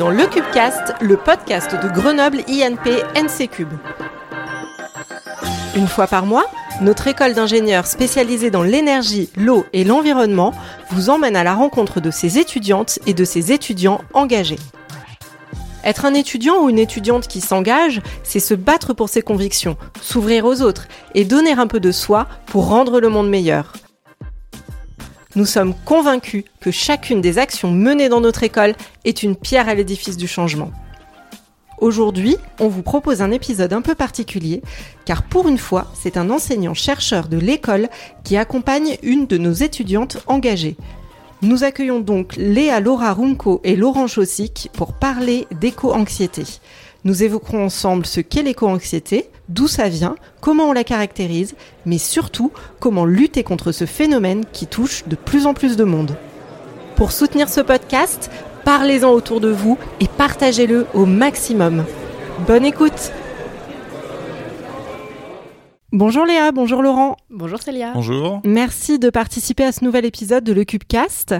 dans le Cubecast, le podcast de Grenoble INP NC Cube. Une fois par mois, notre école d'ingénieurs spécialisée dans l'énergie, l'eau et l'environnement vous emmène à la rencontre de ses étudiantes et de ses étudiants engagés. Être un étudiant ou une étudiante qui s'engage, c'est se battre pour ses convictions, s'ouvrir aux autres et donner un peu de soi pour rendre le monde meilleur. Nous sommes convaincus que chacune des actions menées dans notre école est une pierre à l'édifice du changement. Aujourd'hui, on vous propose un épisode un peu particulier, car pour une fois, c'est un enseignant-chercheur de l'école qui accompagne une de nos étudiantes engagées. Nous accueillons donc Léa Laura Runko et Laurent Chaussic pour parler d'éco-anxiété. Nous évoquerons ensemble ce qu'est l'éco-anxiété, d'où ça vient, comment on la caractérise, mais surtout comment lutter contre ce phénomène qui touche de plus en plus de monde. Pour soutenir ce podcast, parlez-en autour de vous et partagez-le au maximum. Bonne écoute Bonjour Léa, bonjour Laurent. Bonjour Célia. Bonjour. Merci de participer à ce nouvel épisode de Le Cubecast.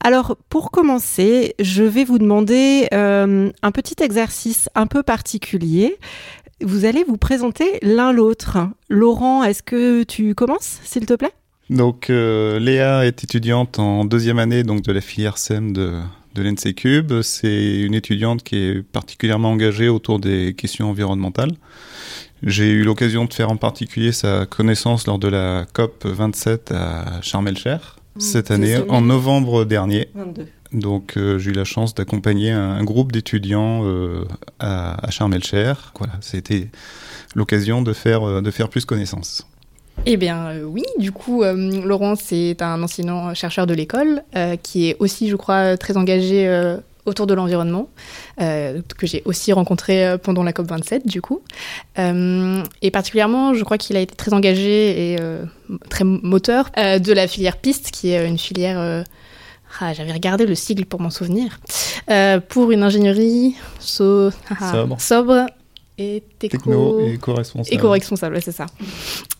Alors, pour commencer, je vais vous demander euh, un petit exercice un peu particulier. Vous allez vous présenter l'un l'autre. Laurent, est-ce que tu commences, s'il te plaît? Donc, euh, Léa est étudiante en deuxième année donc de la filière SEM de, de l'NC Cube. C'est une étudiante qui est particulièrement engagée autour des questions environnementales. J'ai eu l'occasion de faire en particulier sa connaissance lors de la COP 27 à Sharm el-Sheikh cette année, en novembre dernier. 22. Donc euh, j'ai eu la chance d'accompagner un, un groupe d'étudiants euh, à, à Sharm el-Sheikh. Voilà, c'était l'occasion de faire, euh, de faire plus connaissance. Eh bien euh, oui, du coup, Laurent, c'est un enseignant chercheur de l'école qui est aussi, je crois, très engagé autour de l'environnement, euh, que j'ai aussi rencontré euh, pendant la COP27, du coup. Euh, et particulièrement, je crois qu'il a été très engagé et euh, très moteur de la filière piste, qui est une filière... ah, j'avais regardé le sigle pour m'en souvenir. Euh, pour une ingénierie so- Sobre. sobre et techno- Techno et éco-responsable. Éco-responsable, ouais, c'est ça.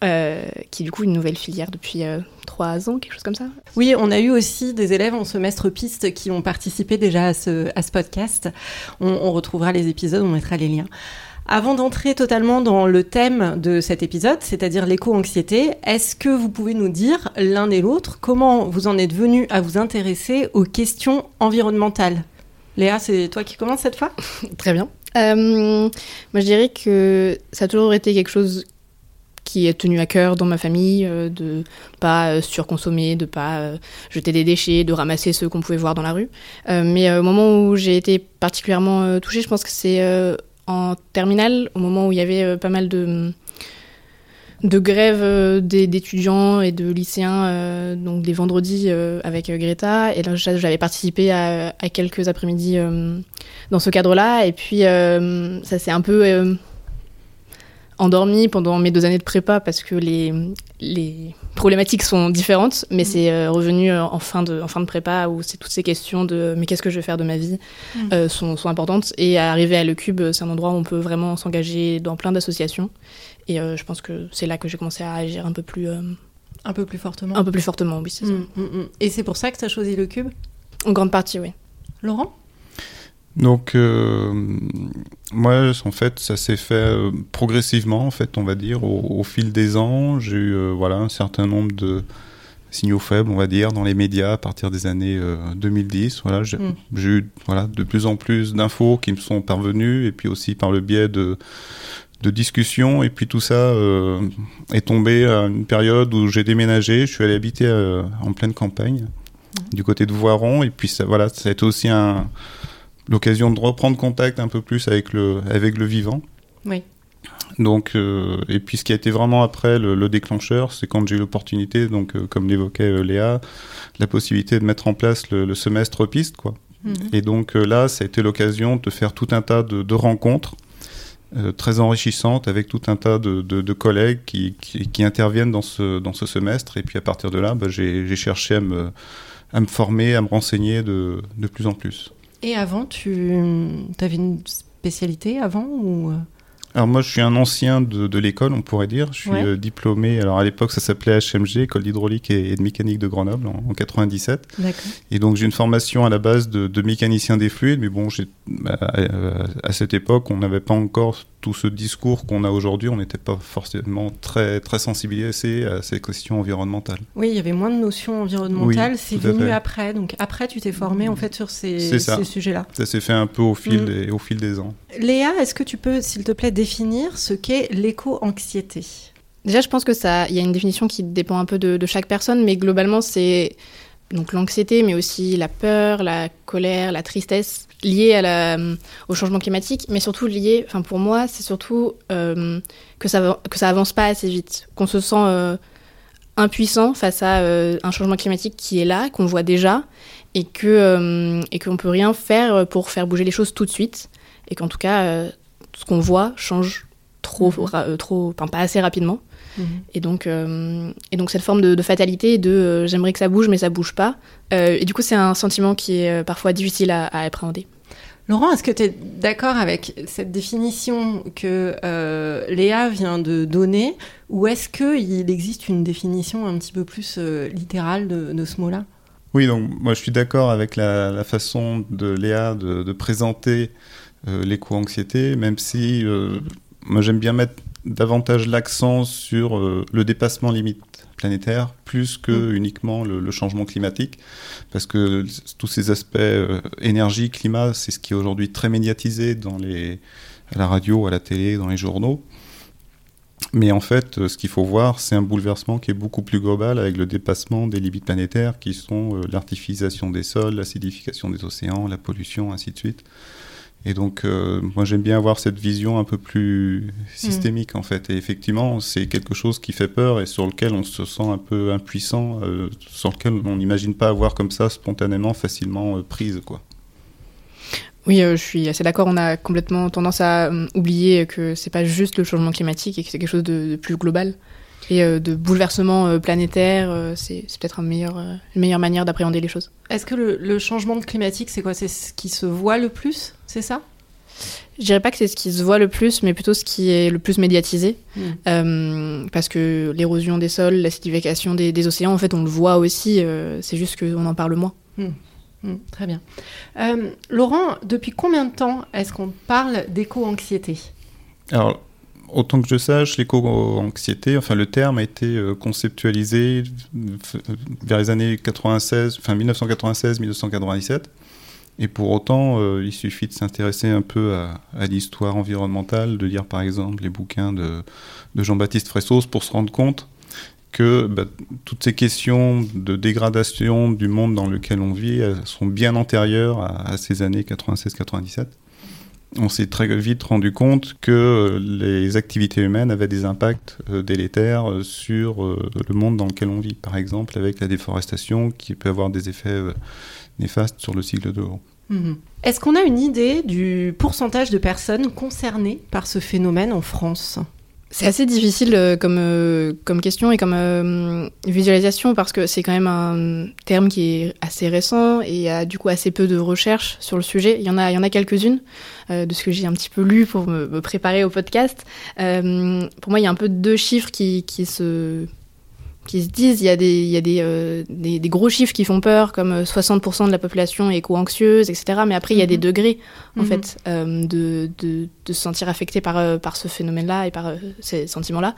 Euh, qui est du coup une nouvelle filière depuis euh, trois ans, quelque chose comme ça. Oui, on a eu aussi des élèves en semestre piste qui ont participé déjà à ce, à ce podcast. On, on retrouvera les épisodes, on mettra les liens. Avant d'entrer totalement dans le thème de cet épisode, c'est-à-dire l'éco-anxiété, est-ce que vous pouvez nous dire l'un et l'autre comment vous en êtes venu à vous intéresser aux questions environnementales? Léa, c'est toi qui commence cette fois? Très bien. Euh, moi, je dirais que ça a toujours été quelque chose qui est tenu à cœur dans ma famille, euh, de pas euh, surconsommer, de pas euh, jeter des déchets, de ramasser ceux qu'on pouvait voir dans la rue. Mais au moment où j'ai été particulièrement touchée, je pense que c'est en terminale, au moment où il y avait pas mal de de grèves euh, d'étudiants et de lycéens, euh, donc des vendredis euh, avec Greta. Et là, j'a- j'avais participé à, à quelques après-midi dans ce cadre-là. Et puis, ça s'est un peu endormi pendant mes deux années de prépa parce que les, les problématiques sont différentes. Mais c'est euh, revenu en fin, de, en fin de prépa où c'est toutes ces questions de mais qu'est-ce que je vais faire de ma vie Mm. euh, sont, sont importantes. Et arriver à Le Cube, c'est un endroit où on peut vraiment s'engager dans plein d'associations. Et euh, je pense que c'est là que j'ai commencé à agir un peu plus, euh, Un peu plus fortement. un peu plus fortement, oui, c'est ça. Mm, mm, mm. Et c'est pour ça que tu as choisi le cube? En grande partie, oui. Laurent? Donc, euh, moi, en fait, ça s'est fait euh, progressivement, en fait, on va dire, au, au fil des ans. J'ai eu, euh, voilà, un certain nombre de signaux faibles, on va dire, dans les médias à partir des années euh, 2010. Voilà, j'ai Mm. j'ai eu, voilà, de plus en plus d'infos qui me sont parvenues, et puis aussi par le biais de de discussions et puis tout ça euh, est tombé à une période où j'ai déménagé, je suis allé habiter euh, en pleine campagne du côté de Voiron et puis ça voilà, ça a été aussi un l'occasion de reprendre contact un peu plus avec le, avec le vivant. Oui. Donc, euh, et puis ce qui a été vraiment après le, le déclencheur, c'est quand j'ai eu l'opportunité, donc comme l'évoquait Léa, la possibilité de mettre en place le, le semestre piste, quoi. Mhm. Et donc là, ça a été l'occasion de faire tout un tas de, de rencontres euh, très enrichissantes avec tout un tas de, de- collègues qui, qui, interviennent dans ce, dans ce semestre. Et puis à partir de là, bah, j'ai cherché à me, à me former, à me renseigner de, de plus en plus. Et avant, tu avais une spécialité avant ou... alors moi, je suis un ancien de, de l'école, on pourrait dire. Je suis Ouais. euh, diplômé. Alors à l'époque, ça s'appelait HMG, École d'hydraulique et, et de mécanique de Grenoble, en, en 97. D'accord. Et donc j'ai une formation à la base de, de mécanicien des fluides, mais bon, bah, à cette époque, on n'avait pas encore tout ce discours qu'on a aujourd'hui. On n'était pas forcément très très sensibilisé à ces questions environnementales. Oui, il y avait moins de notions environnementales. Oui, c'est venu fait. après. Donc après, tu t'es formé en fait sur ces, sujets-là. Ça s'est fait un peu au fil Mm. des au fil des ans. Léa, est-ce que tu peux, s'il te plaît, définir ce qu'est l'éco-anxiété? Déjà, je pense que ça, il y a une définition qui dépend un peu de, de chaque personne, mais globalement, c'est donc l'anxiété, mais aussi la peur, la colère, la tristesse liée à la, au changement climatique, mais surtout liée, enfin pour moi, c'est surtout euh, que ça que ça avance pas assez vite, qu'on se sent euh, impuissant face à euh, un changement climatique qui est là, qu'on voit déjà, et que et qu'on peut rien faire pour faire bouger les choses tout de suite, et qu'en tout cas, ce qu'on voit change trop, Mhm. euh, trop, enfin pas assez rapidement. Et donc, euh, et donc cette forme de, de fatalité, de euh, j'aimerais que ça bouge, mais ça bouge pas. Euh, et du coup, c'est un sentiment qui est parfois difficile à, à appréhender. Laurent, est-ce que tu es d'accord avec cette définition que euh, Léa vient de donner ou est-ce qu'il existe une définition un petit peu plus euh, littérale de, de ce mot-là? Oui, donc moi je suis d'accord avec la, la façon de Léa de, de présenter euh, l'éco-anxiété, même si euh, moi j'aime bien mettre davantage l'accent sur euh, le dépassement limite planétaire plus que Mm. uniquement le, le changement climatique parce que tous ces aspects euh, énergie climat c'est ce qui est aujourd'hui très médiatisé dans les à la radio à la télé dans les journaux mais en fait, euh, ce qu'il faut voir, c'est un bouleversement qui est beaucoup plus global avec le dépassement des limites planétaires qui sont l'artificialisation des sols, l'acidification des océans, la pollution, ainsi de suite. Et donc, euh, moi, j'aime bien avoir cette vision un peu plus systémique, en fait. Et effectivement, c'est quelque chose qui fait peur et sur lequel on se sent un peu impuissant, euh, sur lequel on n'imagine pas avoir comme ça spontanément, facilement euh, prise, quoi. Oui, je suis assez d'accord. On a complètement tendance à euh, oublier que c'est pas juste le changement climatique et que c'est quelque chose de, de plus global. Et de bouleversement planétaire, c'est peut-être un meilleur, une meilleure manière d'appréhender les choses. Est-ce que le, le changement de climatique, c'est quoi? C'est ce qui se voit le plus? C'est ça? Je dirais pas que c'est ce qui se voit le plus, mais plutôt ce qui est le plus médiatisé. Mm. Euh, parce que l'érosion des sols, l'acidification des, des océans, en fait, on le voit aussi. euh, c'est juste qu'on en parle moins. Hmm, Très bien. Euh, Laurent, depuis combien de temps est-ce qu'on parle d'éco-anxiété? Alors, autant que je sache, l'éco-anxiété, enfin le terme a été conceptualisé vers les années 96, enfin 1996-1997. Et pour autant, euh, il suffit de s'intéresser un peu à, l'histoire environnementale, de lire par exemple les bouquins de, Jean-Baptiste Fressos pour se rendre compte que bah, toutes ces questions de dégradation du monde dans lequel on vit sont bien antérieures à, ces années 96-97 on s'est très vite rendu compte que euh, les activités humaines avaient des impacts euh, délétères sur le monde dans lequel on vit. Par exemple, avec la déforestation qui peut avoir des effets néfastes sur le cycle de l'eau. Mhm. Est-ce qu'on a une idée du pourcentage de personnes concernées par ce phénomène en France? C'est assez difficile euh, comme, euh, comme question et comme euh, visualisation parce que c'est quand même un terme qui est assez récent et il y a du coup assez peu de recherches sur le sujet. Il y en a, il y en a quelques-unes euh, de ce que j'ai un petit peu lu pour me, me préparer au podcast. Euh, pour moi, il y a un peu deux chiffres qui, qui se qui se disent, il y a, des, il y a des, euh, des, des gros chiffres qui font peur, comme euh, 60% de la population est éco-anxieuse, etc. Mais après, il y a des Mhm. degrés, en Mhm. fait, euh, de, de, de se sentir affecté par, euh, par ce phénomène-là et par euh, ces sentiments-là.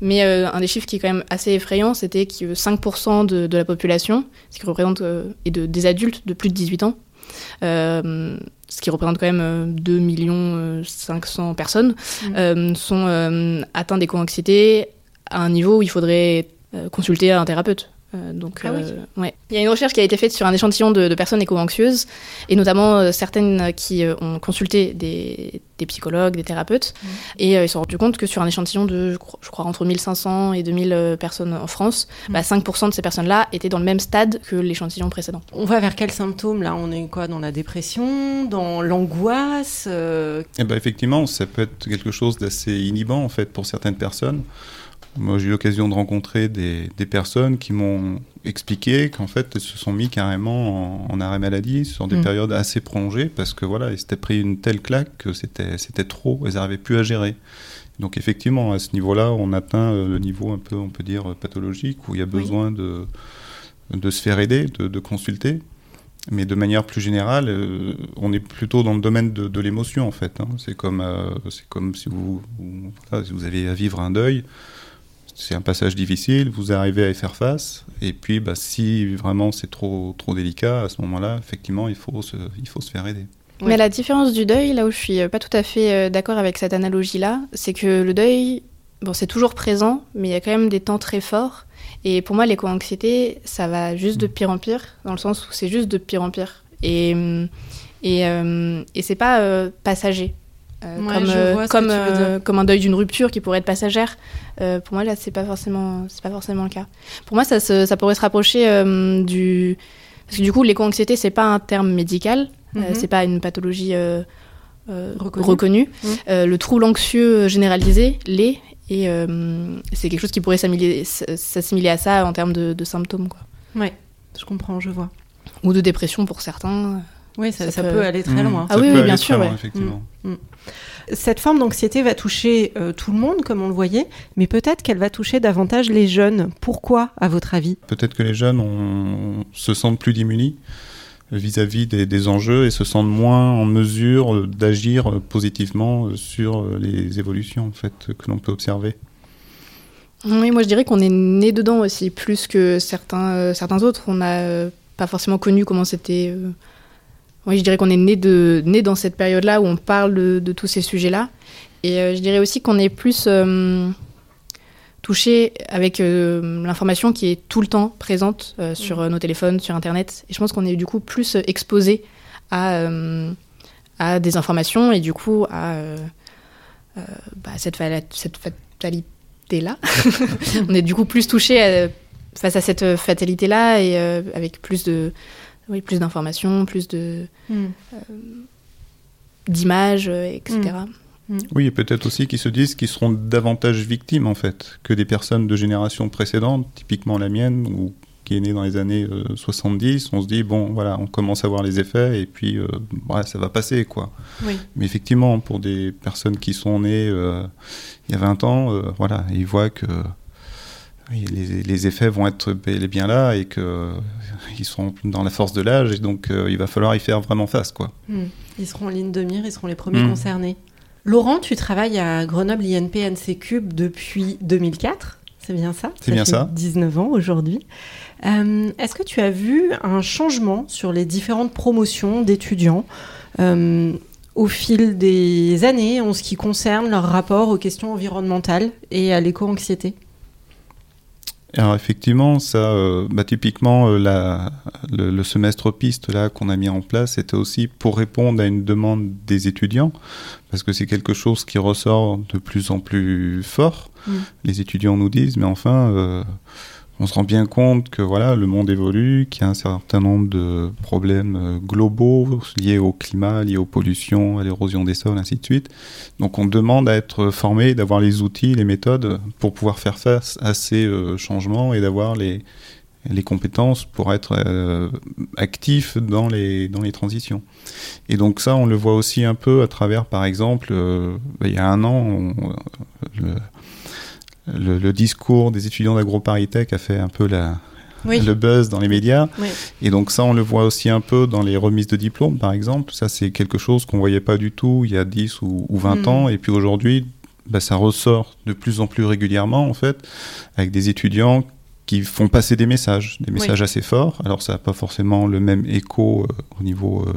Mais euh, un des chiffres qui est quand même assez effrayant, c'était que 5% de, de la population, ce qui représente, euh, et de, des adultes de plus de 18 ans, euh, ce qui représente quand même euh, 2 millions 500 personnes, Mhm. euh, sont euh, atteints d'éco-anxiété à un niveau où il faudrait euh, consulter un thérapeute. Euh, donc, Ah oui. euh, ouais. Il y a une recherche qui a été faite sur un échantillon de, de personnes éco-anxieuses, et notamment euh, certaines qui euh, ont consulté des, des psychologues, des thérapeutes, Mhm. et euh, ils se sont rendus compte que sur un échantillon de, je crois, je crois, entre 1500 et 2000 euh, personnes en France, Mhm. bah, 5% de ces personnes-là étaient dans le même stade que l'échantillon précédent. On va vers quels symptômes là? On est quoi? Dans la dépression? Dans l'angoisse? Euh, Et ben effectivement, ça peut être quelque chose d'assez inhibant en fait pour certaines personnes. Moi, j'ai eu l'occasion de rencontrer des, des personnes qui m'ont expliqué qu'en fait, elles se sont mis carrément en, en arrêt maladie sur des Mm. périodes assez prolongées parce que voilà, ils s'étaient pris une telle claque que c'était c'était trop, elles n'arrivaient plus à gérer. Donc effectivement, à ce niveau-là, on atteint euh, le niveau un peu, on peut dire, pathologique où il y a Oui. besoin de, de se faire aider, de, de consulter. Mais de manière plus générale, euh, on est plutôt dans le domaine de, de l'émotion en fait. hein. C'est comme, euh, c'est comme si vous, vous- voilà, si vous avez à vivre un deuil. C'est un passage difficile, vous arrivez à y faire face. Et puis, bah, si vraiment c'est trop, trop délicat, à ce moment-là, effectivement, il faut se, il faut se faire aider. Mais la différence du deuil, là où je suis euh, pas tout à fait euh, d'accord avec cette analogie-là, c'est que le deuil, bon, c'est toujours présent, mais il y a quand même des temps très forts. Et pour moi, l'éco-anxiété, ça va juste de pire en pire, dans le sens où c'est juste de pire en pire. Et, et, euh, et c'est pas euh, passager. Euh, Ouais, comme, je euh, comme, euh, comme un deuil d'une rupture qui pourrait être passagère. Pour moi, là, c'est pas forcément, c'est pas forcément le cas. Pour moi, ça, se- ça pourrait se rapprocher du. Parce que du coup, l'éco-anxiété, c'est pas un terme médical, euh, Mhm. c'est pas une pathologie Reconnue. reconnue. Mhm. Le trouble anxieux généralisé l'est, et c'est quelque chose qui pourrait s'assimiler s'assimiler à ça en termes de, de symptômes, quoi. Ouais, je comprends, je vois. Ou de dépression pour certains. Oui, ça, Ça ça peut- peut aller très Mmh. loin. Ah Ça oui, bien sûr, loin, ouais. effectivement. Cette forme d'anxiété va toucher euh, tout le monde, comme on le voyait, mais peut-être qu'elle va toucher davantage les jeunes. Pourquoi, à votre avis? Peut-être que les jeunes ont- se sentent plus démunis vis-à-vis des, des enjeux et se sentent moins en mesure euh, d'agir euh, positivement sur les évolutions en fait, que l'on peut observer. Oui, moi je dirais qu'on est né dedans aussi, plus que certains, euh, certains autres. On n'a euh, pas forcément connu comment c'était. Oui, je dirais qu'on est né, de, né dans cette période-là où on parle de, de tous ces sujets-là. Et euh, je dirais aussi qu'on est plus euh, touché avec euh, l'information qui est tout le temps présente euh, sur nos téléphones, sur Internet. Et je pense qu'on est du coup plus exposé à, à des informations et du coup à bah, cette, fatalité-là. on est du coup plus touché à- face à cette fatalité-là et euh, avec plus de oui, plus d'informations, plus de d'images, euh, etc. Oui, et peut-être aussi qu'ils se disent qu'ils seront davantage victimes en fait que des personnes de générations précédentes, typiquement la mienne ou qui est née dans les années euh, 70. On se dit bon, voilà, on commence à voir les effets et puis euh, ouais, ça va passer quoi. Oui. Mais effectivement, pour des personnes qui sont nées euh, il y a 20 ans, euh, voilà, ils voient que les, les effets vont être bel et bien là et que euh, ils sont dans la force de l'âge et donc euh, il va falloir y faire vraiment face quoi. Hmm. Ils seront en ligne de mire, ils seront les premiers Hmm. concernés. Laurent, tu travailles à Grenoble INP NC Cube depuis 2004, c'est bien ça? C'est bien fait ça. 19 ans aujourd'hui. Euh, Est-ce que tu as vu un changement sur les différentes promotions d'étudiants euh, au fil des années en ce qui concerne leur rapport aux questions environnementales et à l'éco-anxiété? Alors effectivement, ça, euh, bah, typiquement, euh, la, le, le semestre piste là qu'on a mis en place, c'était aussi pour répondre à une demande des étudiants, parce que c'est quelque chose qui ressort de plus en plus fort. Mm. Les étudiants nous disent, mais enfin, euh, on se rend bien compte que voilà, le monde évolue, qu'il y a un certain nombre de problèmes euh, globaux liés au climat, liés aux pollutions, à l'érosion des sols, ainsi de suite. Donc on demande à être formé, d'avoir les outils, les méthodes pour pouvoir faire face à ces euh, changements et d'avoir les, les compétences pour être euh, actif dans les, dans les transitions. Et donc ça, on le voit aussi un peu à travers, par exemple, euh, il y a un an, le, le, le discours des étudiants d'AgroParisTech a fait un peu la, Oui. le buzz dans les médias. Oui. Et donc ça, on le voit aussi un peu dans les remises de diplômes, par exemple. Ça, c'est quelque chose qu'on voyait pas du tout il y a 10 ou, ou 20 Mm. ans. Et puis aujourd'hui, bah, ça ressort de plus en plus régulièrement, en fait, avec des étudiants qui font passer des messages, des messages assez forts. Alors ça n'a pas forcément le même écho euh, au niveau euh,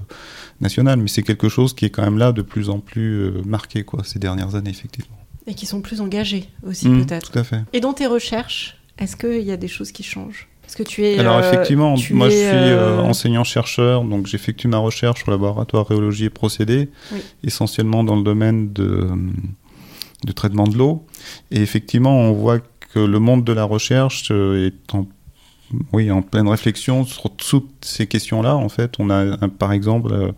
national, mais c'est quelque chose qui est quand même là de plus en plus euh, marqué, quoi, ces dernières années, effectivement. Et qui sont plus engagés aussi Mm, peut-être. Tout à fait. Et dans tes recherches, est-ce qu'il y a des choses qui changent? Parce que tu es. Alors euh, effectivement, tu moi je suis euh, euh, enseignant-chercheur, donc j'effectue ma recherche au laboratoire rhéologie et procédés, Oui. essentiellement dans le domaine de, de traitement de l'eau. Et effectivement, on voit que le monde de la recherche est en oui, en pleine réflexion sur toutes ces questions-là. En fait, on a par exemple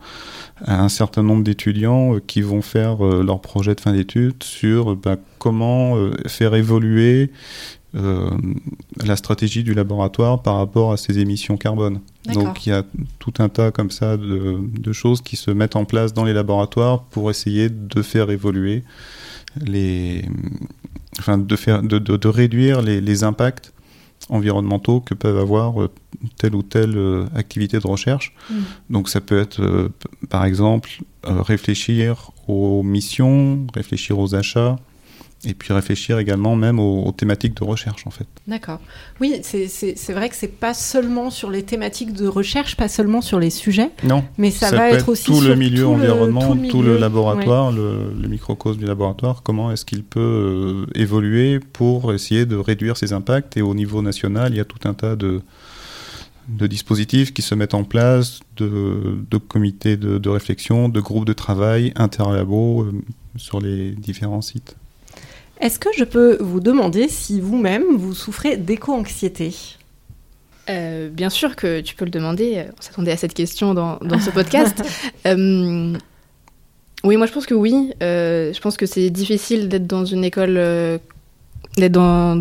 un certain nombre d'étudiants qui vont faire leur projet de fin d'études sur bah, comment faire évoluer euh, la stratégie du laboratoire par rapport à ses émissions carbone. Donc il y a tout un tas comme ça de, choses qui se mettent en place dans les laboratoires pour essayer de faire évoluer les, enfin de faire, de, de, réduire les, les, impacts environnementaux que peuvent avoir euh, telle ou telle euh, activité de recherche. Mm. Donc ça peut être, par exemple, réfléchir aux missions, réfléchir aux achats, et puis réfléchir également même aux, thématiques de recherche en fait. D'accord. Oui, c'est vrai que c'est pas seulement sur les thématiques de recherche, pas seulement sur les sujets. Non. Mais ça, va être, aussi tout le milieu environnement, tout le, laboratoire, le, microcosme du laboratoire. Comment est-ce qu'il peut euh, évoluer pour essayer de réduire ses impacts? Et au niveau national, il y a tout un tas de de dispositifs qui se mettent en place, de, de comités de, de, réflexion, de groupes de travail, interlabos euh, sur les différents sites. Est-ce que je peux vous demander si vous-même vous souffrez d'éco-anxiété? Euh, bien sûr que tu peux le demander. On s'attendait à cette question dans, ce podcast. Euh, oui, moi je pense que oui. Euh, je pense que c'est difficile d'être dans une école. d'être dans...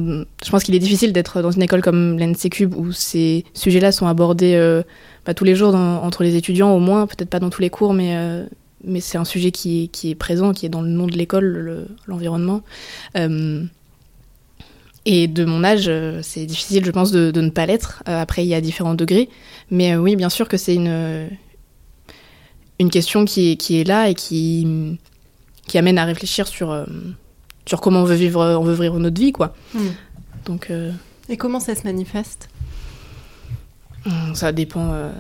Je pense qu'il est difficile d'être dans une école comme l'NCCube où ces sujets-là sont abordés pas bah, tous les jours entre les étudiants, au moins, peut-être pas dans tous les cours, mais mais c'est un sujet qui est, qui est, présent, qui est dans le nom de l'école, l'environnement. Euh, et de mon âge, euh, c'est difficile, je pense, de, ne pas l'être. Euh, après, il y a différents degrés. Mais oui, bien sûr que c'est une, une question qui est, qui est là et qui, qui amène à réfléchir sur, sur comment on veut, vivre, on veut vivre notre vie. Quoi. Hmm. Donc, Et comment ça se manifeste? Ça dépend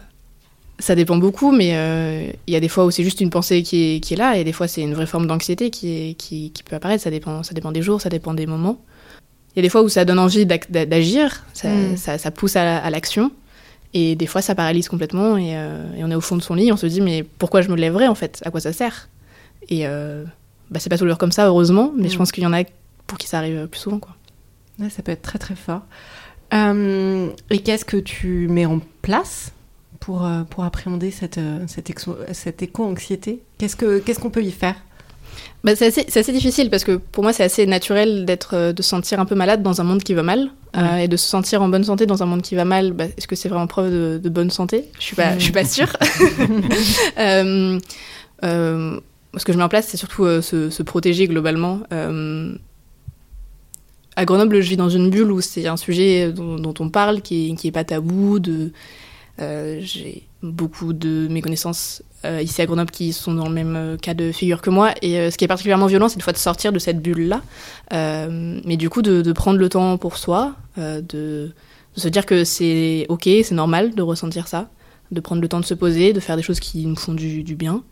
ça dépend beaucoup, mais euh, il y a des fois où c'est juste une pensée qui est, qui est, là, et des fois c'est une vraie forme d'anxiété qui, qui, qui, peut apparaître. Ça dépend, ça dépend des jours, ça dépend des moments. Il y a des fois où ça donne envie d'agir, ça, mm. ça, ça, pousse à, l'action, et des fois ça paralyse complètement, et, euh, et, on est au fond de son lit, on se dit mais pourquoi je me lèverais en fait? À quoi ça sert? Et euh, bah, c'est pas toujours comme ça, heureusement, mais je mm. pense qu'il y en a pour qui ça arrive plus souvent. Quoi. ça peut être très très fort. et qu'est-ce que tu mets en place? Pour, euh, pour appréhender cette, euh, cette, cette éco-anxiété Qu'est-ce qu'on ce qu'on peut y faire? Bah, c'est assez, assez, difficile parce que pour moi c'est assez naturel d'être euh, de se sentir un peu malade dans un monde qui va mal et de se sentir en bonne santé dans un monde qui va mal. Bah, est-ce que c'est vraiment preuve de, bonne santé? Je suis pas je suis pas sûre. euh, ce que je mets en place c'est surtout se, se, protéger globalement. à Grenoble je vis dans une bulle où c'est un sujet dont, dont, on parle qui est, qui est pas tabou de j'ai beaucoup de mes connaissances euh, ici à Grenoble qui sont dans le même euh, cas de figure que moi. Et ce qui est particulièrement violent, c'est une fois de sortir de cette bulle-là. mais du coup, de, prendre le temps pour soi, de, se dire que c'est ok, c'est normal de ressentir ça, de prendre le temps de se poser, de faire des choses qui nous font du, bien.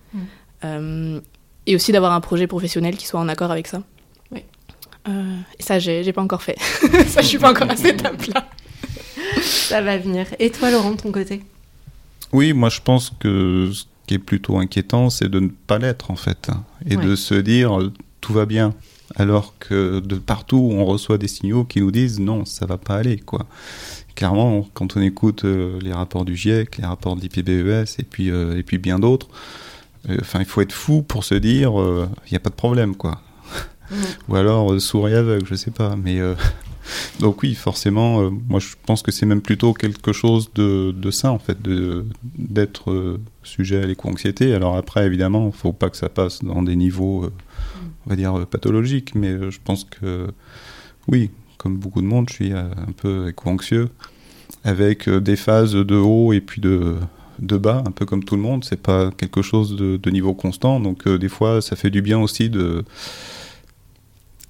Mm. et aussi d'avoir un projet professionnel qui soit en accord avec ça. Oui. et ça, j'ai pas encore fait. ça, je suis pas encore à cette étape-là. Ça va venir. Et toi, Laurent, de ton côté? Oui, moi je pense que ce qui est plutôt inquiétant, c'est de ne pas l'être en fait. Et de se dire tout va bien. Alors que de partout, on reçoit des signaux qui nous disent non, ça va pas aller. quoi. Clairement, quand on écoute euh, les rapports du GIEC, les rapports de l'IPBES et puis, euh, et puis bien d'autres, euh, il faut être fou pour se dire il n'y a pas de problème. quoi. Mmh. Ou alors souris aveugle, je sais pas. Mais donc oui, forcément, euh, moi je pense que c'est même plutôt quelque chose de, de sain en fait, d'être euh, sujet à l'éco-anxiété. Alors après, évidemment, il ne faut pas que ça passe dans des niveaux, euh, on va dire, pathologiques, mais je pense que oui, comme beaucoup de monde, je suis un peu éco-anxieux, avec des phases de haut et puis de, de bas, un peu comme tout le monde. C'est pas quelque chose de niveau constant, donc des fois, ça fait du bien aussi de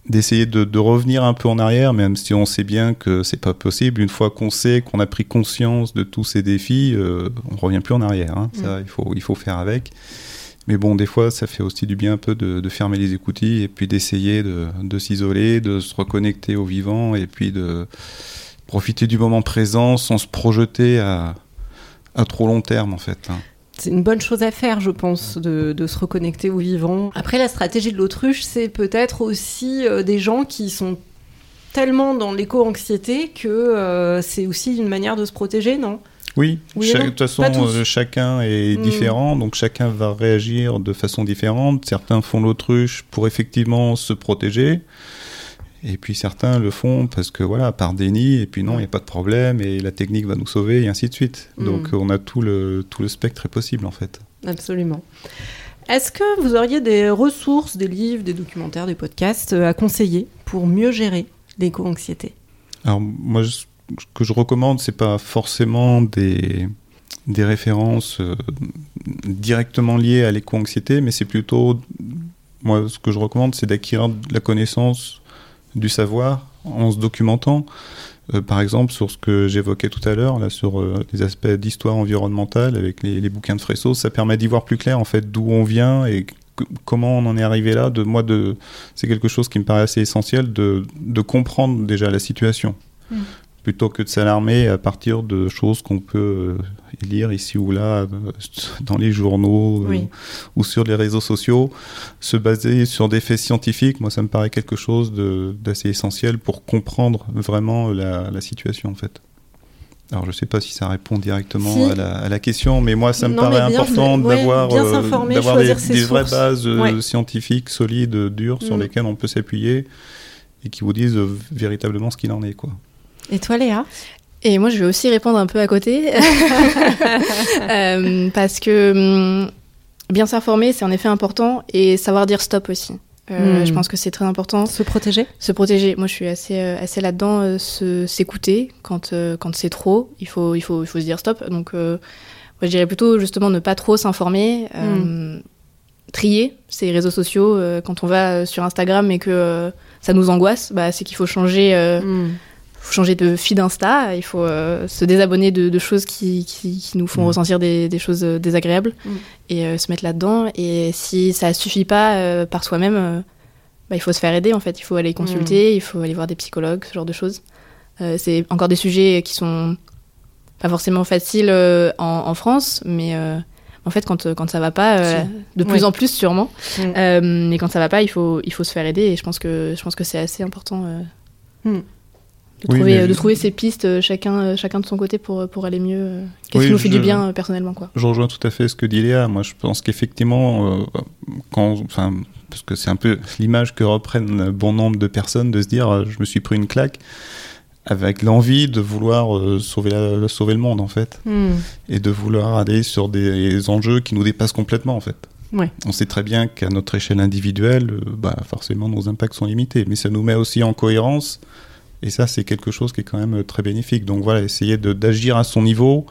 d'essayer de, revenir un peu en arrière, même si on sait bien que c'est pas possible. Une fois qu'on sait qu'on a pris conscience de tous ces défis, euh, on revient plus en arrière. Hein. Ça, mm. il faut, il faut faire avec. Mais bon, des fois, ça fait aussi du bien un peu de, fermer les écoutilles et puis d'essayer de, de s'isoler, de se reconnecter au vivant et puis de profiter du moment présent sans se projeter à, à trop long terme, en fait. Hein c'est une bonne chose à faire, je pense, de, se reconnecter au vivant. Après, la stratégie de l'autruche, c'est peut-être aussi euh, des gens qui sont tellement dans l'éco-anxiété que c'est aussi une manière de se protéger, non? Oui, de toute façon, chacun est hmm. différent, donc chacun va réagir de façon différente. Certains font l'autruche pour effectivement se protéger. Et puis certains le font parce que voilà, par déni, et puis non, il n'y a pas de problème, et la technique va nous sauver, et ainsi de suite. Mm. Donc on a tout le, tout le spectre possible en fait. Absolument. Est-ce que vous auriez des ressources, des livres, des documentaires, des podcasts euh, à conseiller pour mieux gérer l'éco-anxiété? Alors moi, ce que je recommande, c'est pas forcément des, des références euh, directement liées à l'éco-anxiété, mais c'est plutôt, moi, ce que je recommande, c'est d'acquérir de la connaissance du savoir en se documentant. Euh, par exemple, sur ce que j'évoquais tout à l'heure, là, sur euh, les aspects d'histoire environnementale avec les, bouquins de Fresso, ça permet d'y voir plus clair en fait d'où on vient et comment on en est arrivé là. De moi, c'est quelque chose qui me paraît assez essentiel de, de comprendre déjà la situation. Mmh plutôt que de s'alarmer à partir de choses qu'on peut euh, lire ici ou là euh, dans les journaux euh, ou sur les réseaux sociaux, se baser sur des faits scientifiques, moi ça me paraît quelque chose d'assez essentiel pour comprendre vraiment la, situation en fait. Alors je ne sais pas si ça répond directement à, la, question, mais moi ça me paraît important d'avoir des, des vraies bases scientifiques solides, dures, sur mm. lesquelles on peut s'appuyer et qui vous disent véritablement ce qu'il en est. quoi. Et toi, Léa? Et moi, je vais aussi répondre un peu à côté. Euh, parce que hum, bien s'informer, c'est en effet important. Et savoir dire stop aussi. Euh, hmm. Je pense que c'est très important. Se protéger? Se protéger. Moi, je suis assez, euh, assez là-dedans. S'écouter quand, quand c'est trop. Il faut, il, faut, il faut se dire stop. Donc, moi, je dirais plutôt justement ne pas trop s'informer. Hmm. Trier ces réseaux sociaux. quand on va sur Instagram et que ça nous angoisse, bah, c'est qu'il faut changer. Hmm faut changer de feed Insta, il faut euh, se désabonner de, choses qui, qui, nous font mm. ressentir des, des, choses euh, désagréables mm. et euh, se mettre là-dedans. Et si ça suffit pas par soi-même, bah, il faut se faire aider en fait. Il faut aller consulter, mm. il faut aller voir des psychologues, ce genre de choses. c'est encore des sujets qui sont pas forcément faciles en, en, France, mais en fait, quand, quand ça va pas, de plus en plus sûrement, mais quand ça va pas, il faut, il faut se faire aider et je pense que, je pense que c'est assez important de, trouver, de trouver ses pistes euh, chacun, euh, chacun de son côté pour, pour aller mieux. Euh, qu'est-ce qui nous fait du bien personnellement quoi. Je rejoins tout à fait ce que dit Léa. Moi, je pense qu'effectivement, quand, enfin, parce que c'est un peu l'image que reprennent bon nombre de personnes de se dire, je me suis pris une claque avec l'envie de vouloir sauver, la, sauver le monde en fait, hmm. et de vouloir aller sur des enjeux qui nous dépassent complètement en fait. Ouais. On sait très bien qu'à notre échelle individuelle, bah, forcément nos impacts sont limités, mais ça nous met aussi en cohérence et ça, c'est quelque chose qui est quand même euh, très bénéfique. Donc voilà, essayer d'agir à son niveau,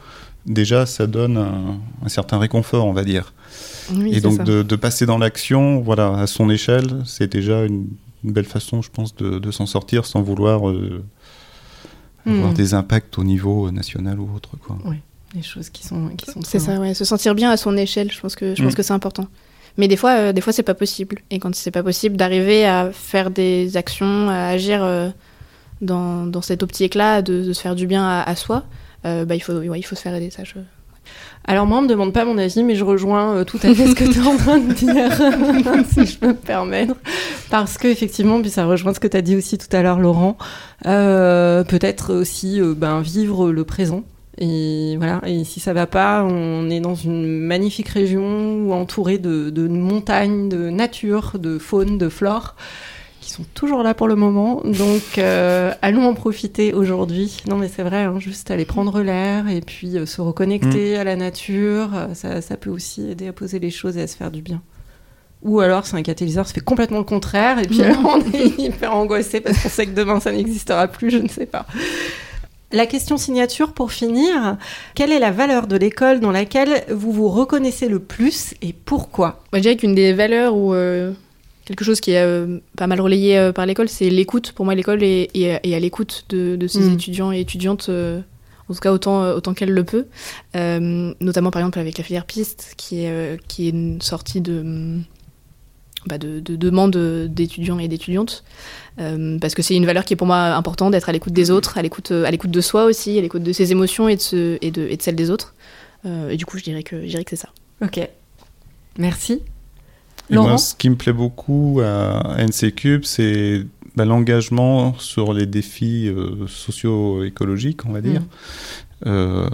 déjà, ça donne un, certain réconfort, on va dire. et donc de, de, passer dans l'action, voilà, à son échelle, c'est déjà une, belle façon, je pense, de, de s'en sortir sans vouloir euh, avoir hmm. des impacts au niveau national ou autre. Quoi. Oui, des choses qui sont, qui sont C'est ça, ouais, se sentir bien à son échelle, je pense que, je pense hmm. que c'est important. Mais des fois, euh, des fois, c'est pas possible. Et quand c'est pas possible, d'arriver à faire des actions, à agir dans, dans cette optique-là de, se faire du bien à, soi, euh, bah, il, faut, il faut se faire aider. Ça, Alors moi, on me demande pas mon avis, mais je rejoins euh, tout à fait ce que tu es en train de dire, si je peux me permettre. Parce que effectivement, puis ça rejoint ce que tu as dit aussi tout à l'heure, Laurent. Euh, peut-être aussi ben, vivre le présent. Et voilà. Et si ça va pas, on est dans une magnifique région entourée de, de montagnes, de nature, de faune, de flore qui sont toujours là pour le moment. Donc, euh, allons en profiter aujourd'hui. Non, mais c'est vrai, hein, juste aller prendre l'air et puis euh, se reconnecter mm. à la nature. Euh, ça, ça, peut aussi aider à poser les choses et à se faire du bien. Ou alors, c'est un catalyseur, ça fait complètement le contraire. Et puis, on est hyper angoissé parce qu'on sait que demain, ça n'existera plus. Je ne sais pas. La question signature pour finir, quelle est la valeur de l'école dans laquelle vous vous reconnaissez le plus et pourquoi? Moi, Je dirais qu'une des valeurs où quelque chose qui est euh, pas mal relayé euh, par l'école, c'est l'écoute. Pour moi, l'école est, à l'écoute de, de, ses mm. étudiants et étudiantes, euh, en tout cas autant, autant qu'elle le peut. notamment, par exemple, avec la filière piste, qui est, qui est une sortie de, bah, de, de demande d'étudiants et d'étudiantes. parce que c'est une valeur qui est pour moi importante, d'être à l'écoute des autres, à l'écoute, à l'écoute de soi aussi, à l'écoute de ses émotions et de, et de, et de celles des autres. et du coup, je dirais que, je dirais que c'est ça. Ok. Merci moi, ce qui me plaît beaucoup à NC Cube, c'est bah, l'engagement sur les défis socio-écologiques, on va dire. Mm.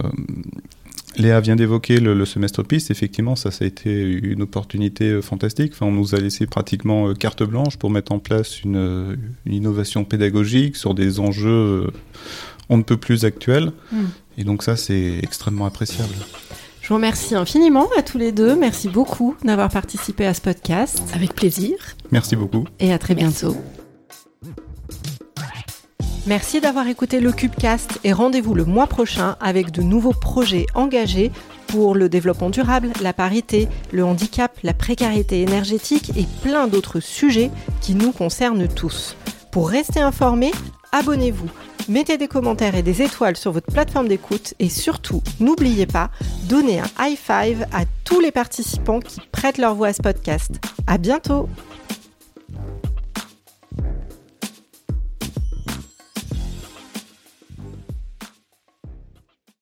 Léa vient d'évoquer le, semestre piste. Effectivement, ça, ça a été une opportunité fantastique. Enfin, on nous a laissé pratiquement carte blanche pour mettre en place une, innovation pédagogique sur des enjeux on ne peut plus actuels. Mm. Et donc ça, c'est extrêmement appréciable. Je vous remercie infiniment à tous les deux. Merci beaucoup d'avoir participé à ce podcast. Avec plaisir. Merci beaucoup. Et à très bientôt. Merci d'avoir écouté le Cubecast et rendez-vous le mois prochain avec de nouveaux projets engagés pour le développement durable, la parité, le handicap, la précarité énergétique et plein d'autres sujets qui nous concernent tous. Pour rester informé, abonnez-vous mettez des commentaires et des étoiles sur votre plateforme d'écoute et surtout, n'oubliez pas, donnez un high five à tous les participants qui prêtent leur voix à ce podcast. À bientôt!